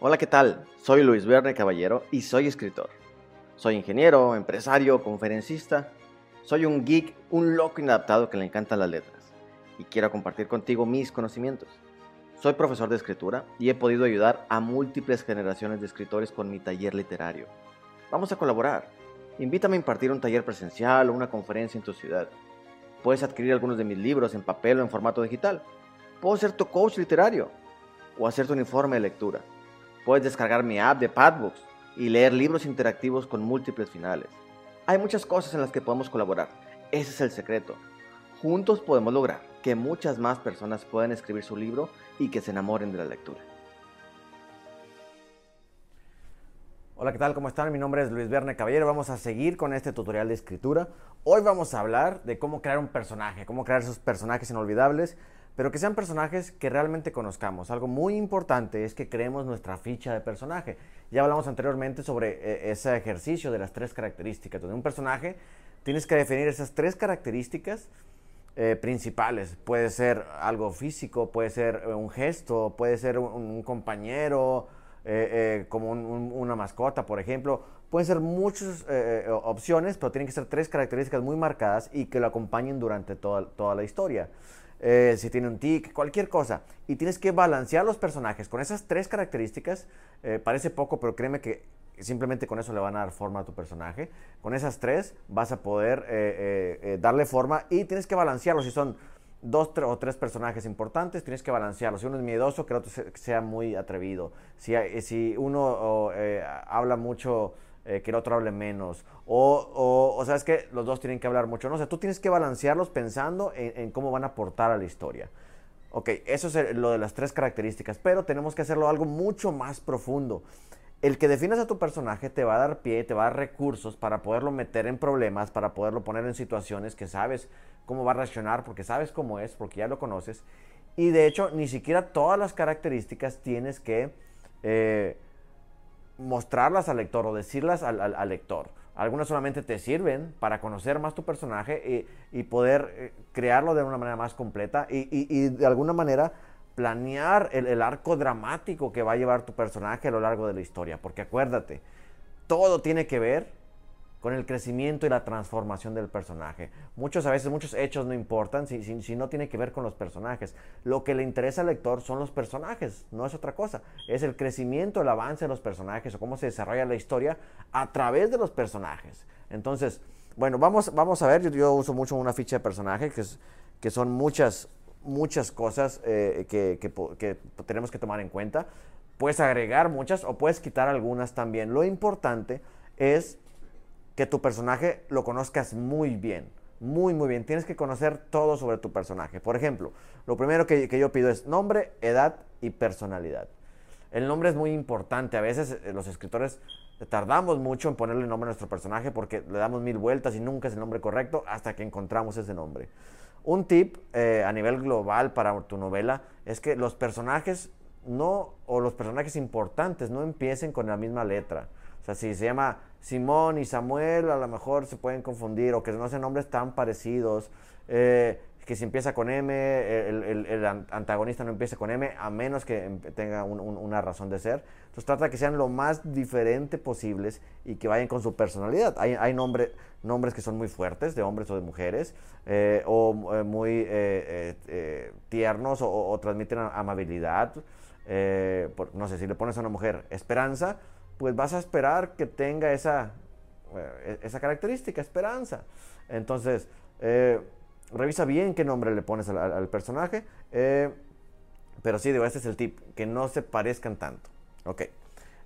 Hola, ¿qué tal? Soy Luis Verne Caballero y soy escritor. Soy ingeniero, empresario, conferencista. Soy un geek, un loco inadaptado que le encantan las letras y quiero compartir contigo mis conocimientos. Soy profesor de escritura y he podido ayudar a múltiples generaciones de escritores con mi taller literario. Vamos a colaborar. Invítame a impartir un taller presencial o una conferencia en tu ciudad. Puedes adquirir algunos de mis libros en papel o en formato digital. Puedo ser tu coach literario o hacer tu uniforme de lectura. Puedes descargar mi app de Padbooks y leer libros interactivos con múltiples finales. Hay muchas cosas en las que podemos colaborar. Ese es el secreto. Juntos podemos lograr que muchas más personas puedan escribir su libro y que se enamoren de la lectura. Hola, ¿qué tal? ¿Cómo están? Mi nombre es Luis Verne Caballero. Vamos a seguir con este tutorial de escritura. Hoy vamos a hablar de cómo crear un personaje, cómo crear esos personajes inolvidables pero que sean personajes que realmente conozcamos. Algo muy importante es que creemos nuestra ficha de personaje. Ya hablamos anteriormente sobre eh, ese ejercicio de las tres características. De un personaje tienes que definir esas tres características eh, principales. Puede ser algo físico, puede ser eh, un gesto, puede ser un, compañero, como una mascota, por ejemplo. Pueden ser muchas opciones, pero tienen que ser tres características muy marcadas y que lo acompañen durante toda, toda la historia. Eh, si tiene un tic, cualquier cosa. Y tienes que balancear los personajes con esas tres características. Eh, parece poco, pero créeme que simplemente con eso le van a dar forma a tu personaje. Con esas tres vas a poder eh, darle forma y tienes que balancearlos. Si son dos o tres personajes importantes, tienes que balancearlos. Si uno es miedoso, que el otro sea muy atrevido. Si, si uno habla mucho eh, que el otro hable menos. O, o, sabes que los dos tienen que hablar mucho. No, o sea, tú tienes que balancearlos pensando en, cómo van a aportar a la historia. Ok, eso es lo de las tres características, pero tenemos que hacerlo algo mucho más profundo. El que definas a tu personaje te va a dar pie, te va a dar recursos para poderlo meter en problemas, para poderlo poner en situaciones que sabes cómo va a reaccionar, porque sabes cómo es, porque ya lo conoces. Y de hecho, ni siquiera todas las características tienes que eh, mostrarlas al lector o decirlas al, lector. Algunas solamente te sirven para conocer más tu personaje y, poder eh, crearlo de una manera más completa y, de alguna manera planear el, arco dramático que va a llevar tu personaje a lo largo de la historia. Porque acuérdate, todo tiene que ver con el crecimiento y la transformación del personaje. Muchos a veces, muchos hechos no importan si, si, no tiene que ver con los personajes. Lo que le interesa al lector son los personajes, no es otra cosa. Es el crecimiento, el avance de los personajes o cómo se desarrolla la historia a través de los personajes. Entonces, bueno, vamos, vamos a ver, yo, uso mucho una ficha de personaje que, es, que son muchas, muchas cosas eh, que, que, que tenemos que tomar en cuenta. Puedes agregar muchas o puedes quitar algunas también. Lo importante es que tu personaje lo conozcas muy bien. Muy, muy bien. Tienes que conocer todo sobre tu personaje. Por ejemplo, lo primero que, yo pido es nombre, edad y personalidad. El nombre es muy importante. A veces eh, los escritores tardamos mucho en ponerle nombre a nuestro personaje porque le damos mil vueltas y nunca es el nombre correcto hasta que encontramos ese nombre. Un tip eh, a nivel global para tu novela es que los personajes no, o los personajes importantes no empiecen con la misma letra. Sea, si se llama Simón y Samuel, a lo mejor se pueden confundir o que no sean nombres tan parecidos. Eh, que si empieza con M, el, antagonista no empiece con M, a menos que em, tenga una razón de ser. Entonces trata de que sean lo más diferente posibles y que vayan con su personalidad. Hay, hay nombres que son muy fuertes, de hombres o de mujeres, eh, o eh, muy tiernos o, transmiten amabilidad. no sé, si le pones a una mujer esperanza, pues vas a esperar que tenga esa, eh, esa característica, esperanza. Entonces, eh, revisa bien qué nombre le pones al, personaje. Eh, pero sí, digo, este es el tip, que no se parezcan tanto. Ok.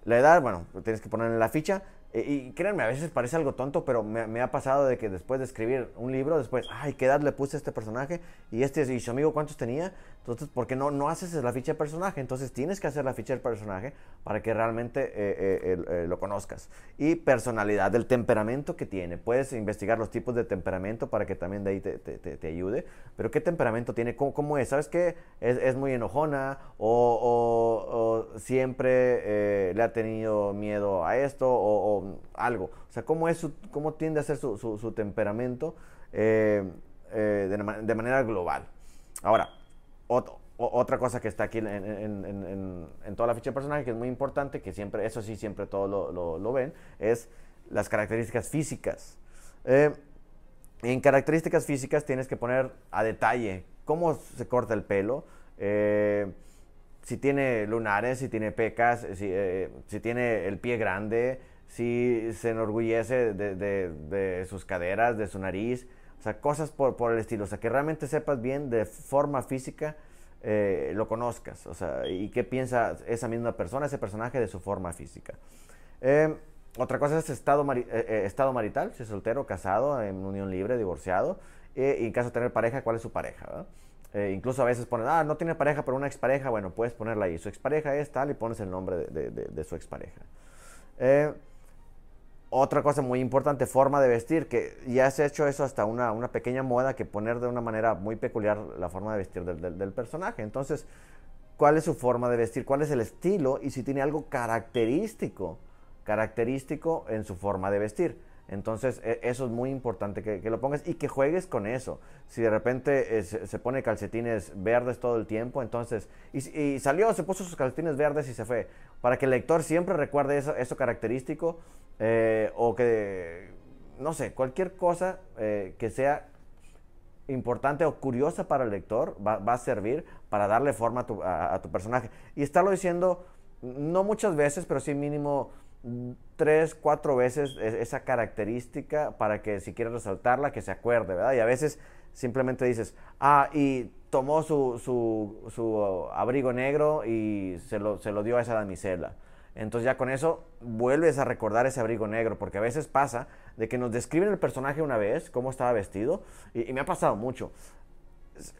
La edad, bueno, tienes que poner en la ficha. Eh, y créanme, a veces parece algo tonto, pero me, ha pasado de que después de escribir un libro, después, ay, ¿qué edad le puse a este personaje? Y este y su amigo, ¿cuántos tenía? Entonces, ¿por qué no, no haces la ficha de personaje? Entonces, tienes que hacer la ficha del personaje para que realmente eh, eh, lo conozcas. Y personalidad, del temperamento que tiene. Puedes investigar los tipos de temperamento para que también de ahí te, te, ayude. Pero, ¿qué temperamento tiene? ¿Cómo, es? ¿Sabes qué? Es, es muy enojona o, o, siempre le ha tenido miedo a esto o algo. O sea, cómo, es cómo tiende a ser su, temperamento eh, eh, de, manera global. Ahora, otra cosa que está aquí en, toda la ficha de personaje, que es muy importante, que siempre, eso sí, siempre todos lo, ven, es las características físicas. Eh, en características físicas tienes que poner a detalle cómo se corta el pelo, eh, si tiene lunares, si tiene pecas, si, eh, tiene el pie grande, si se enorgullece de, sus caderas, de su nariz, o sea, cosas por, por el estilo, o sea, que realmente sepas bien de forma física eh, lo conozcas, o sea, y qué piensa esa misma persona, ese personaje de su forma física. Eh, otra cosa es estado, eh, estado marital, si es soltero, casado, en unión libre, divorciado, y en caso de tener pareja, cuál es su pareja. incluso a veces ponen, ah, no tiene pareja, pero una expareja, bueno, puedes ponerla ahí. Su expareja es tal y pones el nombre de, de, de su expareja. Otra cosa muy importante, forma de vestir, que ya se ha hecho eso hasta una, una pequeña moda que poner de una manera muy peculiar la forma de vestir del, del, personaje. Entonces, ¿cuál es su forma de vestir? ¿Cuál es el estilo? Y si tiene algo característico, característico en su forma de vestir. Entonces, e, eso es muy importante que, lo pongas y que juegues con eso. Si de repente eh, se, pone calcetines verdes todo el tiempo, entonces, y, y, salió, se puso sus calcetines verdes y se fue. Para que el lector siempre recuerde eso, eso característico eh, o que, no sé, cualquier cosa eh, que sea importante o curiosa para el lector va, a servir para darle forma a tu, personaje. Y estarlo diciendo, no muchas veces, pero sí mínimo tres, cuatro veces e, esa característica para que si quieres resaltarla, que se acuerde, ¿verdad? Y a veces simplemente dices, ah, y tomó su, su, abrigo negro y se lo, se lo dio a esa damisela. Entonces ya con eso vuelves a recordar ese abrigo negro, porque a veces pasa de que nos describen el personaje una vez, cómo estaba vestido, y, me ha pasado mucho.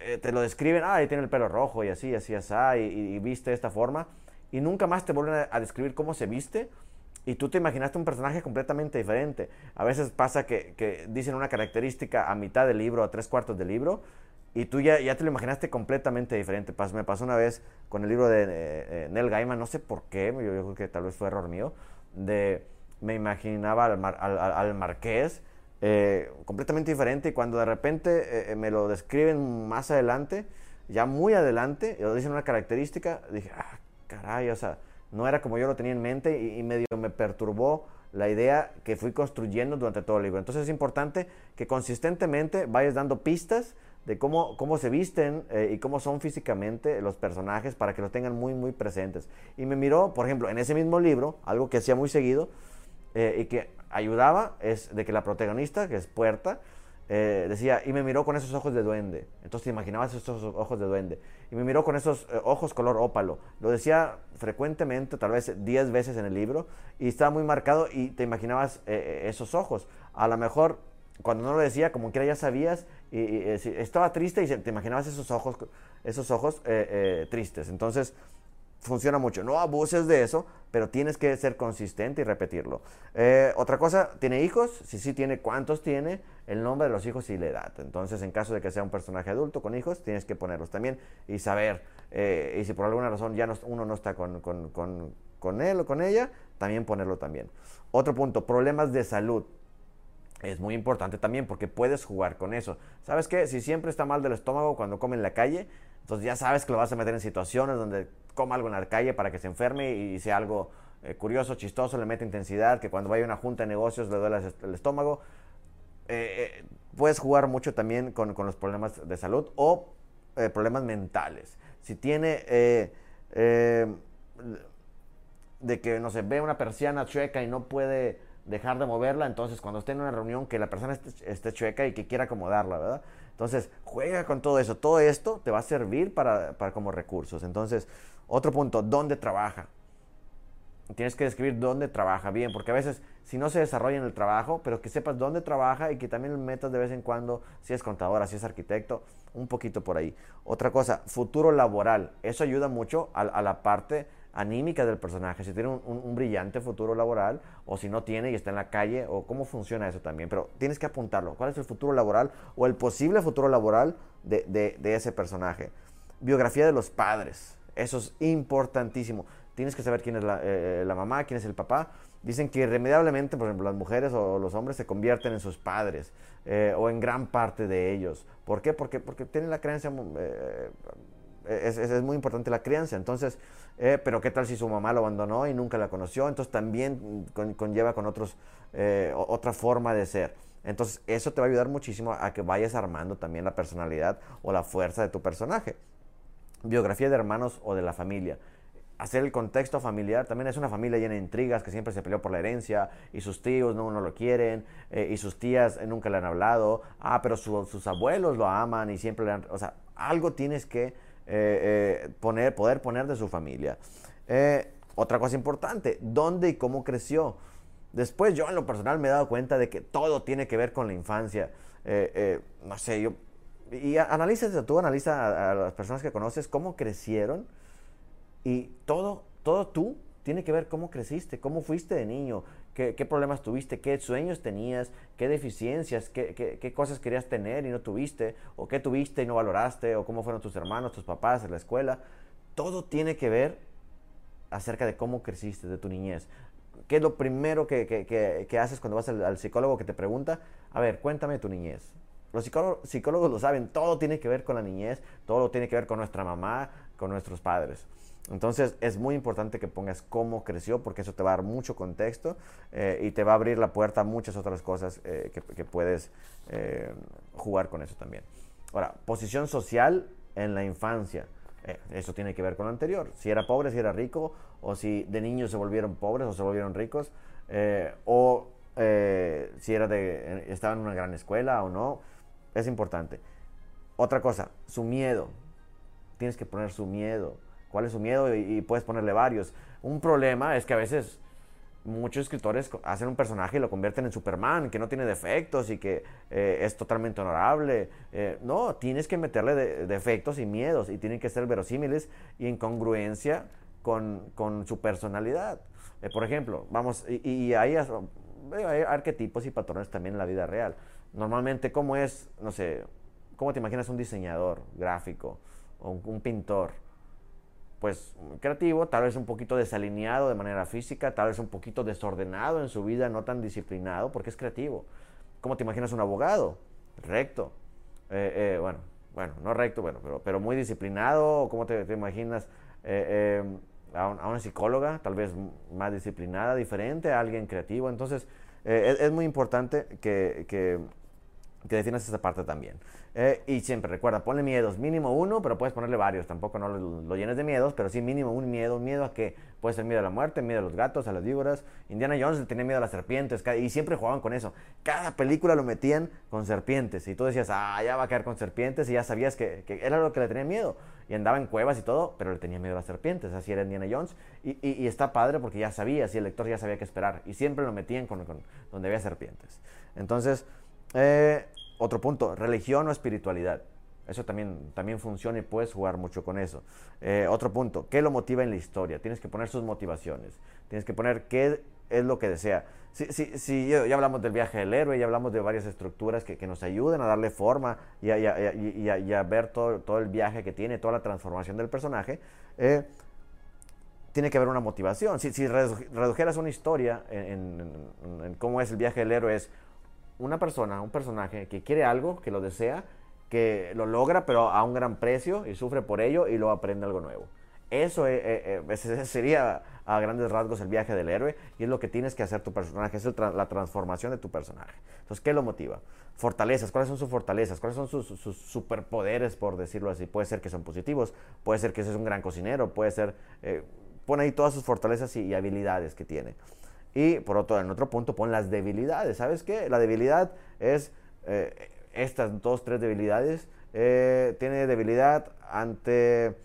Eh, te lo describen, ah, ahí tiene el pelo rojo y así, así, así, y, viste de esta forma, y nunca más te vuelven a, describir cómo se viste, y tú te imaginaste un personaje completamente diferente. A veces pasa que, que dicen una característica a mitad del libro, a tres cuartos del libro, y tú ya, ya te lo imaginaste completamente diferente. me pasó una vez con el libro de eh, Neil Gaiman, no sé por qué, yo, creo que tal vez fue error mío, de me imaginaba al, al, marqués eh, completamente diferente y cuando de repente eh, me lo describen más adelante, ya muy adelante, y lo dicen una característica, dije, ah, caray, o sea, no era como yo lo tenía en mente y, y medio me perturbó la idea que fui construyendo durante todo el libro. Entonces es importante que consistentemente vayas dando pistas de cómo, cómo se visten eh, y cómo son físicamente los personajes para que los tengan muy, muy presentes. Y me miró, por ejemplo, en ese mismo libro, algo que hacía muy seguido eh, y que ayudaba, es de que la protagonista, que es Puerta, eh, decía, y me miró con esos ojos de duende. Entonces te imaginabas esos ojos de duende. Y me miró con esos ojos color ópalo. Lo decía frecuentemente, tal vez 10 veces en el libro, y estaba muy marcado y te imaginabas esos ojos. A lo mejor cuando no lo decía, como quiera ya sabías, y, estaba triste y te imaginabas esos ojos, esos ojos eh, eh, tristes. Entonces, funciona mucho. No abuses de eso, pero tienes que ser consistente y repetirlo. Eh, otra cosa, ¿tiene hijos? Si sí tiene, ¿cuántos tiene? El nombre de los hijos y la edad. Entonces, en caso de que sea un personaje adulto con hijos, tienes que ponerlos también y saber. y si por alguna razón ya uno no está con, con él o con ella, también ponerlo también. Otro punto, problemas de salud es muy importante también porque puedes jugar con eso. ¿Sabes qué? Si siempre está mal del estómago cuando come en la calle, entonces ya sabes que lo vas a meter en situaciones donde coma algo en la calle para que se enferme y sea algo eh, curioso, chistoso, le mete intensidad, que cuando vaya a una junta de negocios le duele el estómago. Eh, eh, puedes jugar mucho también con, con, los problemas de salud o problemas mentales. Si tiene de que, no sé, ve una persiana chueca y no puede dejar de moverla, entonces cuando esté en una reunión que la persona esté, chueca y que quiera acomodarla, ¿verdad? Entonces, juega con todo eso. Todo esto te va a servir para, para como recursos. Entonces, otro punto, ¿dónde trabaja? Tienes que describir dónde trabaja bien, porque a veces si no se desarrolla en el trabajo, pero que sepas dónde trabaja y que también metas de vez en cuando, si es contadora, si es arquitecto, un poquito por ahí. Otra cosa, futuro laboral. Eso ayuda mucho a, a la parte anímica del personaje, si tiene un, brillante futuro laboral o si no tiene y está en la calle o cómo funciona eso también. Pero tienes que apuntarlo. ¿Cuál es el futuro laboral o el posible futuro laboral de, ese personaje? Biografía de los padres. Eso es importantísimo. Tienes que saber quién es la, eh, mamá, quién es el papá. Dicen que irremediablemente, por ejemplo, las mujeres o los hombres se convierten en sus padres eh, o en gran parte de ellos. ¿Por qué? Porque, porque tienen la creencia eh, es, es, muy importante la crianza. Entonces, eh, pero ¿qué tal si su mamá lo abandonó y nunca la conoció? Entonces también conlleva con otros, eh, otra forma de ser. Entonces, eso te va a ayudar muchísimo a que vayas armando también la personalidad o la fuerza de tu personaje. Biografía de hermanos o de la familia hacer el contexto familiar. También es una familia llena de intrigas que siempre se peleó por la herencia y sus tíos no, no lo quieren eh, y sus tías nunca le han hablado. Ah, pero sus abuelos lo aman y siempre le han... O sea, algo tienes que eh, eh, poner, poder poner de su familia. otra cosa importante, ¿dónde y cómo creció? Después yo en lo personal me he dado cuenta de que todo tiene que ver con la infancia. no sé, yo... Y analiza, tú analiza a las personas que conoces, cómo crecieron y todo, todo tú tiene que ver cómo creciste, cómo fuiste de niño, qué, problemas tuviste, qué sueños tenías, qué deficiencias, qué, cosas querías tener y no tuviste, o qué tuviste y no valoraste, o cómo fueron tus hermanos, tus papás la escuela. Todo tiene que ver acerca de cómo creciste, de tu niñez. ¿Qué es lo primero que, haces cuando vas al, psicólogo que te pregunta? A ver, cuéntame tu niñez. Los psicólogos lo saben, todo tiene que ver con la niñez, todo tiene que ver con nuestra mamá, con nuestros padres. Entonces es muy importante que pongas cómo creció porque eso te va a dar mucho contexto eh, y te va a abrir la puerta a muchas otras cosas eh, que, puedes eh, jugar con eso también. Ahora, posición social en la infancia. eso tiene que ver con lo anterior. Si era pobre, si era rico, o si de niños se volvieron pobres o se volvieron ricos, o si era de, estaba en una gran escuela o no. Es importante. Otra cosa, su miedo. Tienes que poner su miedo cuál es su miedo y, puedes ponerle varios. Un problema es que a veces muchos escritores hacen un personaje y lo convierten en Superman, que no tiene defectos y que eh, es totalmente honorable. Eh, no, tienes que meterle defectos y miedos y tienen que ser verosímiles y en congruencia con, con su personalidad. Eh, por ejemplo, vamos, y, hay, hay, arquetipos y patrones también en la vida real. Normalmente, ¿cómo es, no sé, cómo te imaginas un diseñador gráfico o un pintor? Pues creativo, tal vez un poquito desalineado de manera física, tal vez un poquito desordenado en su vida, no tan disciplinado, porque es creativo. ¿Cómo te imaginas un abogado? Recto. Eh, eh, bueno, bueno, no recto, bueno, pero, pero muy disciplinado. ¿Cómo te, imaginas eh, a, una psicóloga? Tal vez más disciplinada, diferente, a alguien creativo. Entonces, es, muy importante que, que, que definas esa parte también. Eh, y siempre recuerda, ponle miedos, mínimo uno, pero puedes ponerle varios, tampoco no lo, llenes de miedos, pero sí mínimo un miedo, miedo a que puede ser miedo a la muerte, miedo a los gatos, a las víboras. Indiana Jones tenía miedo a las serpientes y siempre jugaban con eso. Cada película lo metían con serpientes y tú decías, ah, ya va a caer con serpientes y ya sabías que, era lo que le tenía miedo. Y andaba en cuevas y todo, pero le tenía miedo a las serpientes, así era Indiana Jones. Y, está padre porque ya sabía, si el lector ya sabía qué esperar y siempre lo metían con, con donde había serpientes. Entonces, eh, otro punto, religión o espiritualidad. Eso también, también funciona y puedes jugar mucho con eso. Eh, otro punto, ¿qué lo motiva en la historia? Tienes que poner sus motivaciones. Tienes que poner qué es lo que desea. Si, ya hablamos del viaje del héroe, ya hablamos de varias estructuras que, nos ayuden a darle forma y a, ver todo, todo, el viaje que tiene, toda la transformación del personaje. Eh, tiene que haber una motivación. Si, redujeras una historia en, en, cómo es el viaje del héroe, es una persona, un personaje que quiere algo, que lo desea, que lo logra, pero a un gran precio y sufre por ello y luego aprende algo nuevo. Eso eh, eh, sería a grandes rasgos el viaje del héroe y es lo que tienes que hacer tu personaje, es la transformación de tu personaje. Entonces, ¿qué lo motiva? Fortalezas, ¿cuáles son sus fortalezas? ¿Cuáles son sus, superpoderes, por decirlo así? Puede ser que son positivos, puede ser que es un gran cocinero, puede ser... Eh, pone ahí todas sus fortalezas y habilidades que tiene. Y por otro, en otro punto pon las debilidades. ¿Sabes qué? La debilidad es eh, estas dos, tres debilidades. Eh, tiene debilidad ante,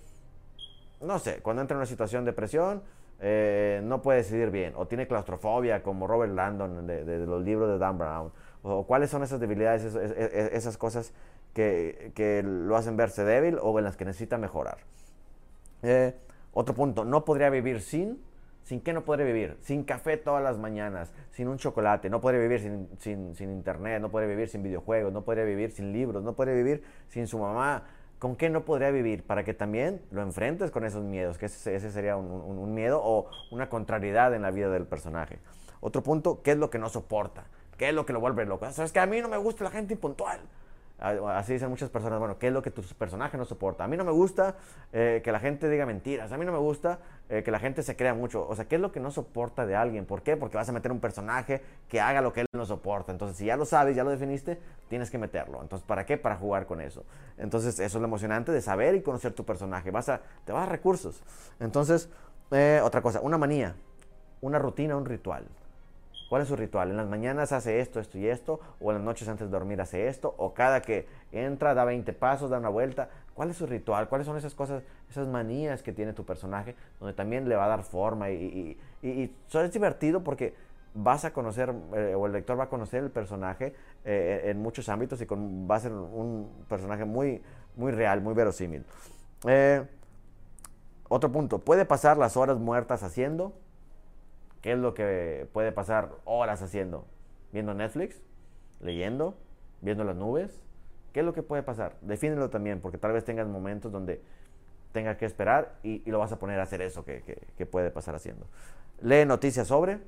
no sé, cuando entra en una situación de presión, eh, no puede decidir bien. O tiene claustrofobia, como Robert Landon de, los libros de Dan Brown. O cuáles son esas debilidades, esas, cosas que, que, lo hacen verse débil o en las que necesita mejorar. otro punto, no podría vivir sin ¿Sin qué no podría vivir? Sin café todas las mañanas, sin un chocolate, no podría vivir sin, sin, internet, no podría vivir sin videojuegos, no podría vivir sin libros, no podría vivir sin su mamá. ¿Con qué no podría vivir? Para que también lo enfrentes con esos miedos, que ese, sería un, miedo o una contrariedad en la vida del personaje. Otro punto, ¿qué es lo que no soporta? ¿Qué es lo que lo vuelve loco? ¿Sabes que a mí no me gusta la gente impuntual? Así dicen muchas personas, bueno, ¿qué es lo que tu personaje no soporta? A mí no me gusta eh, que la gente diga mentiras, a mí no me gusta eh, que la gente se crea mucho. O sea, ¿qué es lo que no soporta de alguien? ¿Por qué? Porque vas a meter un personaje que haga lo que él no soporta. Entonces, si ya lo sabes, ya lo definiste, tienes que meterlo. Entonces, ¿para qué? Para jugar con eso. Entonces, eso es lo emocionante de saber y conocer tu personaje. Vas a, te vas a recursos. Entonces, eh, otra cosa, una manía, una rutina, un ritual. ¿Cuál es su ritual? En las mañanas hace esto, esto y esto, o en las noches antes de dormir hace esto, o cada que entra da 20 pasos, da una vuelta. ¿Cuál es su ritual? ¿Cuáles son esas cosas, esas manías que tiene tu personaje, donde también le va a dar forma? Y, y, eso es divertido porque vas a conocer, eh, o el lector va a conocer el personaje eh, en muchos ámbitos y va a ser un personaje muy, muy real, muy verosímil. Eh, otro punto, puede pasar las horas muertas haciendo ¿Qué es lo que puede pasar horas haciendo? ¿Viendo Netflix? ¿Leyendo? ¿Viendo las nubes? ¿Qué es lo que puede pasar? Defínelo también, porque tal vez tengas momentos donde tenga que esperar y, lo vas a poner a hacer eso que, puede pasar haciendo. Lee noticias sobre,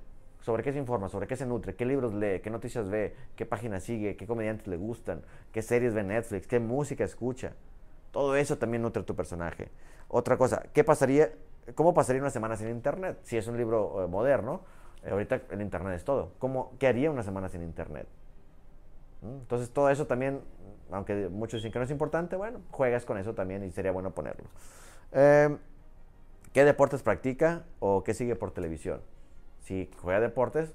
sobre qué se informa, sobre qué se nutre, qué libros lee, qué noticias ve, qué páginas sigue, qué comediantes le gustan, qué series ve Netflix, qué música escucha. Todo eso también nutre tu personaje. Otra cosa, ¿qué pasaría ¿Cómo pasaría una semana sin Internet? Si es un libro eh, moderno, eh, ahorita el Internet es todo. ¿Cómo, ¿Qué haría una semana sin Internet? ¿Mm? Entonces todo eso también, aunque muchos dicen que no es importante, bueno, juegas con eso también y sería bueno ponerlo. Em, ¿Qué deportes practica o qué sigue por televisión? Si juega deportes,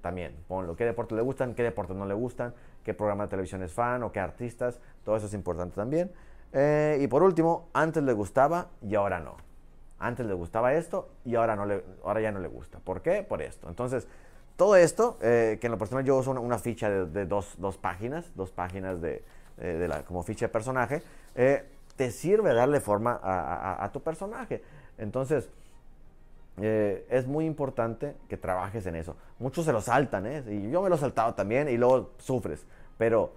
también ponlo. ¿Qué deportes le gustan? ¿Qué deportes no le gustan? ¿Qué programa de televisión es fan o qué artistas? Todo eso es importante también. Eh, y por último, antes le gustaba y ahora no. Antes le gustaba esto y ahora, no le, ahora ya no le gusta. ¿Por qué? Por esto. Entonces, todo esto, eh, que en lo personal yo uso una, ficha de, dos, páginas, dos páginas de, eh, como ficha de personaje, eh, te sirve darle forma a, tu personaje. Entonces, es muy importante que trabajes en eso. Muchos se lo saltan, ¿eh? Y yo me lo he saltado también y luego sufres. Pero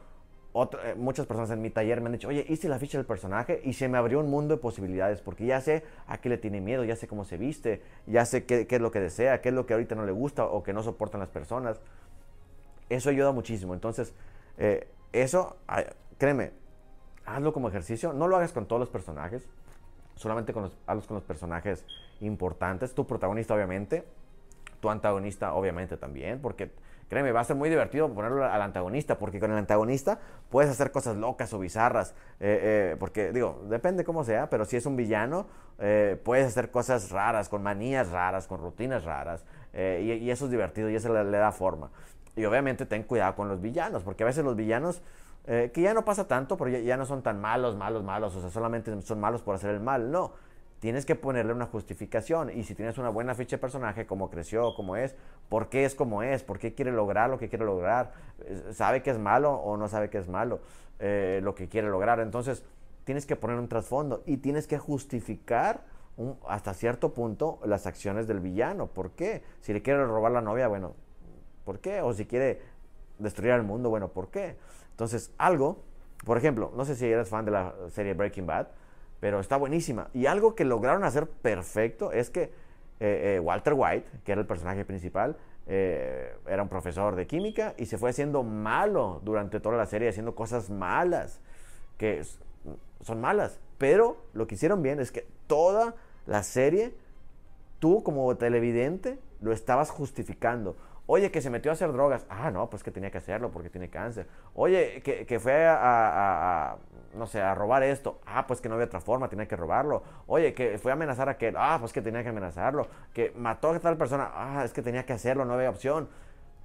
eh, muchas personas en mi taller me han dicho, oye, hice la ficha del personaje y se me abrió un mundo de posibilidades porque ya sé a qué le tiene miedo, ya sé cómo se viste, ya sé qué, es lo que desea, qué es lo que ahorita no le gusta o que no soportan las personas. Eso ayuda muchísimo. Entonces, eh, eso, créeme, hazlo como ejercicio. No lo hagas con todos los personajes, solamente con los, con los personajes importantes. Tu protagonista, obviamente, tu antagonista, obviamente también, porque Créeme, va a ser muy divertido ponerlo al antagonista, porque con el antagonista puedes hacer cosas locas o bizarras. Eh, eh, porque, digo, depende cómo sea, pero si es un villano, eh, puedes hacer cosas raras, con manías raras, con rutinas raras. Y, eso es divertido y eso le, da forma. Y obviamente ten cuidado con los villanos, porque a veces los villanos, que ya no pasa tanto, pero ya no son tan malos, malos, malos, o sea, solamente son malos por hacer el mal. No tienes que ponerle una justificación. Y si tienes una buena ficha de personaje, cómo creció, cómo es, por qué es como es, por qué quiere lograr lo que quiere lograr, sabe que es malo o no sabe que es malo eh, lo que quiere lograr. Entonces, tienes que poner un trasfondo y tienes que justificar hasta cierto punto las acciones del villano. ¿Por qué? Si le quiere robar la novia, bueno, ¿por qué? O si quiere destruir el mundo, bueno, ¿por qué? Entonces, algo, por ejemplo, no sé si eres fan de la serie Breaking Bad, pero está buenísima. Y algo que lograron hacer perfecto es que eh, eh, Walter White, que era el personaje principal, eh, era un profesor de química y se fue haciendo malo durante toda la serie, haciendo cosas malas, que son malas. Pero lo que hicieron bien es que toda la serie, tú como televidente, lo estabas justificando. Oye, que se metió a hacer drogas. Ah, no, pues que tenía que hacerlo porque tiene cáncer. Oye, que, fue a, no sé, a robar esto. Ah, pues que no había otra forma, tenía que robarlo. Oye, que fue a amenazar a aquel. Ah, pues que tenía que amenazarlo. Que mató a tal persona. Ah, es que tenía que hacerlo, no había opción.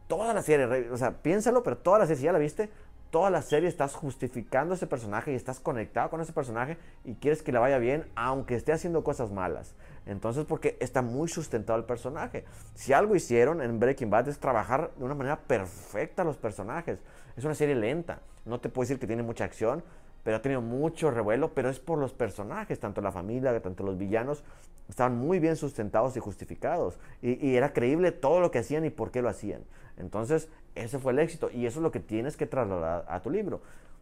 Toda la serie, o sea, piénsalo, pero toda la serie, si ya la viste, toda la serie estás justificando ese personaje y estás conectado con ese personaje y quieres que le vaya bien, aunque esté haciendo cosas malas. Entonces, porque está muy sustentado el personaje. Si algo hicieron en Breaking Bad es trabajar de una manera perfecta los personajes. Es una serie lenta. No te puedo decir que tiene mucha acción, pero ha tenido mucho revuelo, pero es por los personajes, tanto la familia, tanto los villanos, estaban muy bien sustentados y justificados. Y, era creíble todo lo que hacían y por qué lo hacían. Entonces, ese fue el éxito. Y eso es lo que tienes que trasladar a tu libro.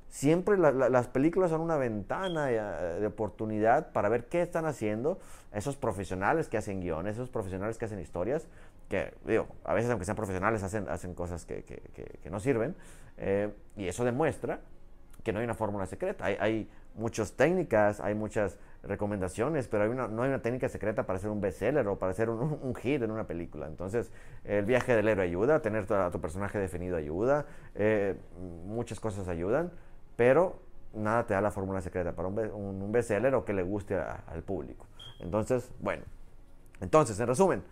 Siempre las películas son una ventana de, oportunidad para ver qué están haciendo esos profesionales que hacen guiones, esos profesionales que hacen historias, que digo, a veces aunque sean profesionales hacen, cosas que, no sirven, eh, y eso demuestra que no hay una fórmula secreta. Hay, hay muchas técnicas, hay muchas recomendaciones, pero no hay una técnica secreta para hacer un bestseller o para hacer un, un, hit en una película. Entonces, el viaje del héroe ayuda, tener a tu personaje definido ayuda, eh, muchas cosas ayudan, pero nada te da la fórmula secreta para un, un, bestseller o que le guste al público. Entonces, bueno, entonces, en resumen,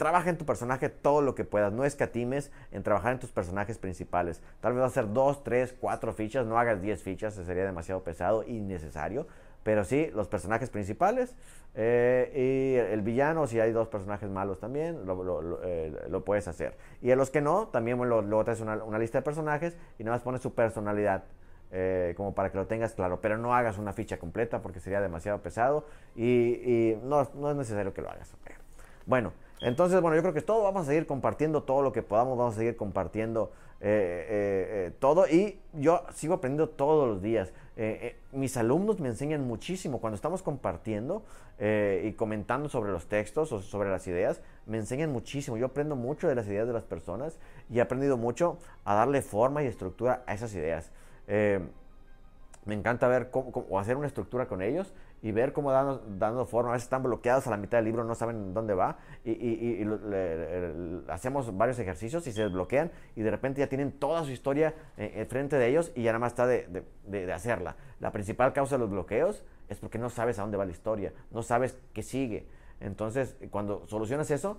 trabaja en tu personaje todo lo que puedas. No escatimes en trabajar en tus personajes principales. Tal vez vas a hacer dos, tres, cuatro fichas. No hagas diez fichas, sería demasiado pesado innecesario. Pero sí, los personajes principales eh, y el villano, si hay dos personajes malos también, lo, eh, puedes hacer. Y a los que no, también luego te una, una, lista de personajes y nada más pones su personalidad. Eh, como para que lo tengas claro, pero no hagas una ficha completa porque sería demasiado pesado y, no, es necesario que lo hagas. Bueno, entonces, bueno, yo creo que todo, vamos a seguir compartiendo todo lo que podamos, vamos a seguir compartiendo eh, eh, eh, todo y yo sigo aprendiendo todos los días. mis alumnos me enseñan muchísimo cuando estamos compartiendo y comentando sobre los textos o sobre las ideas, me enseñan muchísimo. Yo aprendo mucho de las ideas de las personas y he aprendido mucho a darle forma y estructura a esas ideas. me encanta ver cómo, o hacer una estructura con ellos y ver cómo dando, dando forma. A veces están bloqueados a la mitad del libro, no saben dónde va. Y, y, hacemos varios ejercicios y se desbloquean y de repente ya tienen toda su historia eh, frente de ellos y ya nada más está de, de, de, hacerla. La principal causa de los bloqueos es porque no sabes a dónde va la historia, no sabes qué sigue. Entonces, cuando solucionas eso,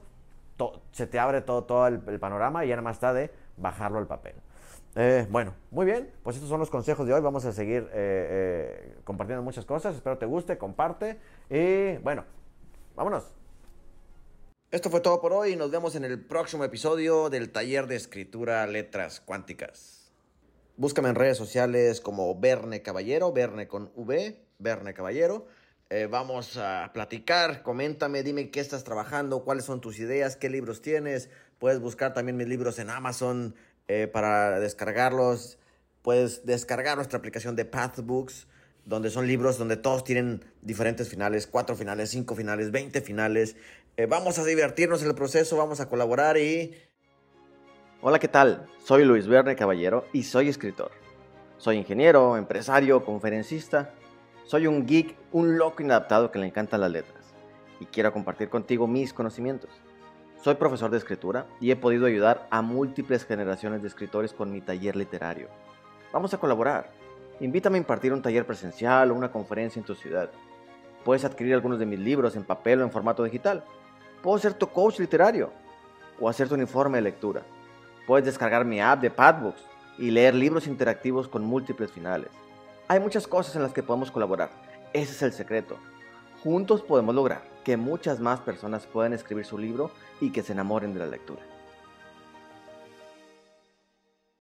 se te abre todo, todo el, el panorama y ya nada más está de bajarlo al papel. Eh, bueno, muy bien, pues estos son los consejos de hoy. Vamos a seguir eh, eh, compartiendo muchas cosas. Espero te guste, comparte. Y bueno, vámonos. Esto fue todo por hoy nos vemos en el próximo episodio del taller de escritura letras cuánticas. Búscame en redes sociales como Verne Caballero, Verne con V, Verne Caballero. vamos a platicar, coméntame, dime qué estás trabajando, cuáles son tus ideas, qué libros tienes. Puedes buscar también mis libros en Amazon, eh, para descargarlos. Puedes descargar nuestra aplicación de Pathbooks, donde son libros donde todos tienen diferentes finales, cuatro finales, cinco finales, veinte finales. Eh, vamos a divertirnos en el proceso, vamos a colaborar y... Hola, ¿qué tal? Soy Luis Verne Caballero y soy escritor. Soy ingeniero, empresario, conferencista. Soy un geek, un loco inadaptado que le encantan las letras. Y quiero compartir contigo mis conocimientos. Soy profesor de escritura y he podido ayudar a múltiples generaciones de escritores con mi taller literario. Vamos a colaborar. Invítame a impartir un taller presencial o una conferencia en tu ciudad. Puedes adquirir algunos de mis libros en papel o en formato digital. Puedo ser tu coach literario o hacer tu informe de lectura. Puedes descargar mi app de Padbooks y leer libros interactivos con múltiples finales. Hay muchas cosas en las que podemos colaborar. Ese es el secreto. Juntos podemos lograr que muchas más personas puedan escribir su libro y que se enamoren de la lectura.